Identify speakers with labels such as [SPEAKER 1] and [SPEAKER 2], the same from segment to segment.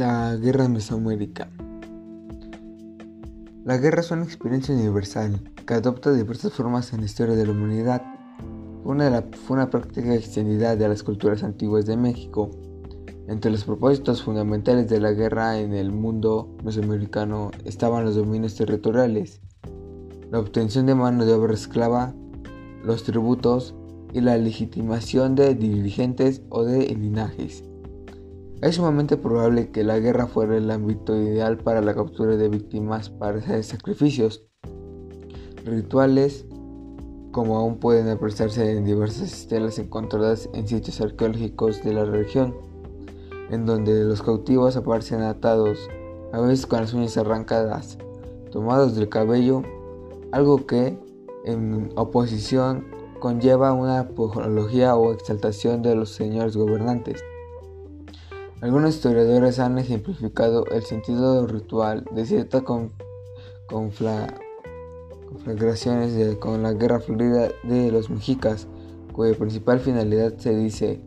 [SPEAKER 1] La guerra en Mesoamérica. La guerra es una experiencia universal que adopta diversas formas en la historia de la humanidad. Una, fue una práctica extendida de las culturas antiguas de México. Entre los propósitos fundamentales de la guerra en el mundo mesoamericano estaban los dominios territoriales, la obtención de mano de obra esclava, los tributos y la legitimación de dirigentes o de linajes. Es sumamente probable que la guerra fuera el ámbito ideal para la captura de víctimas para hacer sacrificios. Rituales como aún pueden apreciarse en diversas estelas encontradas en sitios arqueológicos de la región, en donde los cautivos aparecen atados, a veces con las uñas arrancadas, tomados del cabello, algo que, en oposición, conlleva una apología o exaltación de los señores gobernantes. Algunos historiadores han ejemplificado el sentido ritual de ciertas conflagraciones con la guerra florida de los mexicas, cuya principal finalidad se dice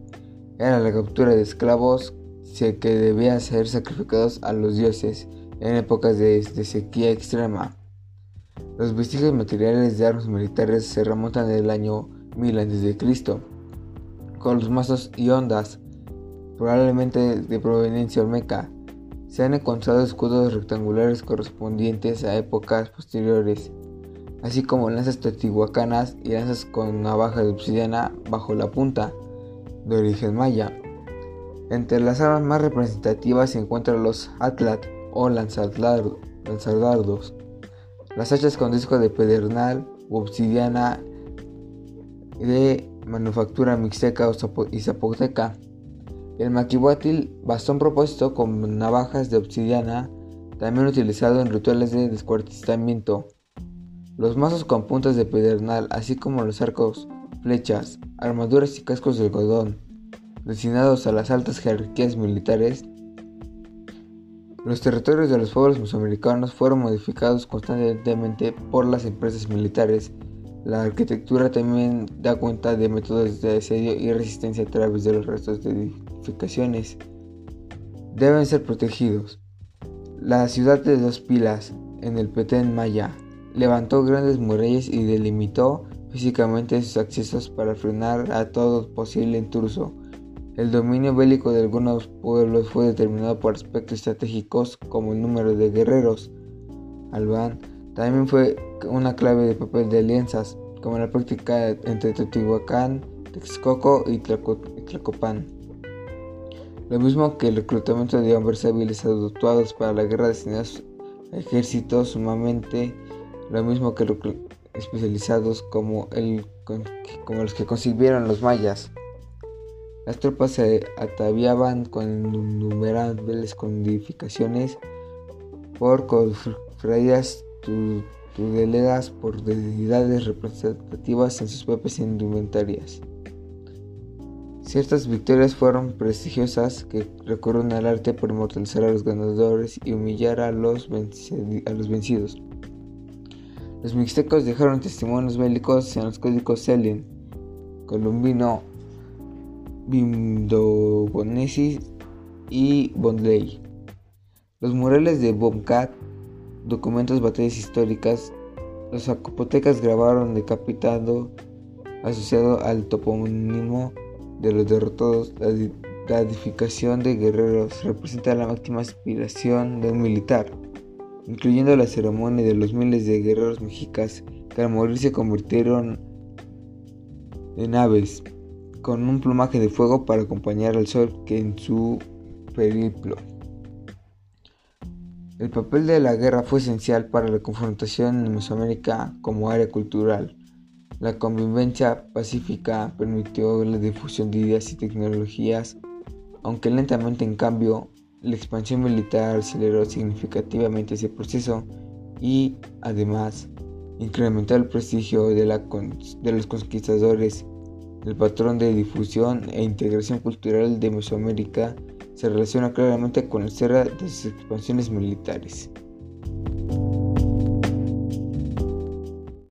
[SPEAKER 1] era la captura de esclavos que debían ser sacrificados a los dioses en épocas de, sequía extrema. Los vestigios materiales de armas militares se remontan del año 1000 a.C., con los mazos y ondas probablemente de proveniencia olmeca. Se han encontrado escudos rectangulares correspondientes a épocas posteriores, así como lanzas teotihuacanas y lanzas con navaja de obsidiana bajo la punta, de origen maya. Entre las armas más representativas se encuentran los atlat o lanzadardos, las hachas con disco de pedernal u obsidiana de manufactura mixteca y zapoteca, el maquihuatil, bastón propuesto con navajas de obsidiana, también utilizado en rituales de descuartizamiento. Los mazos con puntas de pedernal, así como los arcos, flechas, armaduras y cascos de algodón, destinados a las altas jerarquías militares. Los territorios de los pueblos mesoamericanos fueron modificados constantemente por las empresas militares la arquitectura también da cuenta de métodos de asedio y resistencia a través de los restos de Deben ser protegidos. La ciudad de dos pilas, en el Petén Maya, levantó grandes murallas y delimitó físicamente sus accesos para frenar a todo posible intruso. El dominio bélico de algunos pueblos fue determinado por aspectos estratégicos como el número de guerreros. Albán también fue una clave de papel de alianzas, como la práctica entre Teotihuacán, Texcoco y Tlacopan. Lo mismo que el reclutamiento de hombres hábiles adoptados para la guerra destinados a ejércitos sumamente, lo mismo que especializados como, el, como los que concibieron los mayas. Las tropas se ataviaban con innumerables codificaciones por cofradías tuteladas por deidades representativas en sus propias indumentarias. Ciertas victorias fueron prestigiosas que recurren al arte por inmortalizar a los ganadores y humillar a los, vencidos. Los mixtecos dejaron testimonios bélicos en los códigos Selin, Columbino, Bimdobonesis y Bondley. Los murales de Bomcat documentos, batallas históricas, los zapotecas grabaron decapitando asociado al topónimo de los derrotados. La, edificación de guerreros representa la máxima aspiración de un militar, incluyendo la ceremonia de los miles de guerreros mexicas que al morir se convirtieron en aves, con un plumaje de fuego para acompañar al sol que en su periplo. El papel de la guerra fue esencial para la confrontación en Mesoamérica como área cultural. La convivencia pacífica permitió la difusión de ideas y tecnologías, aunque lentamente en cambio, la expansión militar aceleró significativamente ese proceso y, además, incrementó el prestigio de, los conquistadores. El patrón de difusión e integración cultural de Mesoamérica se relaciona claramente con el cierre de sus expansiones militares.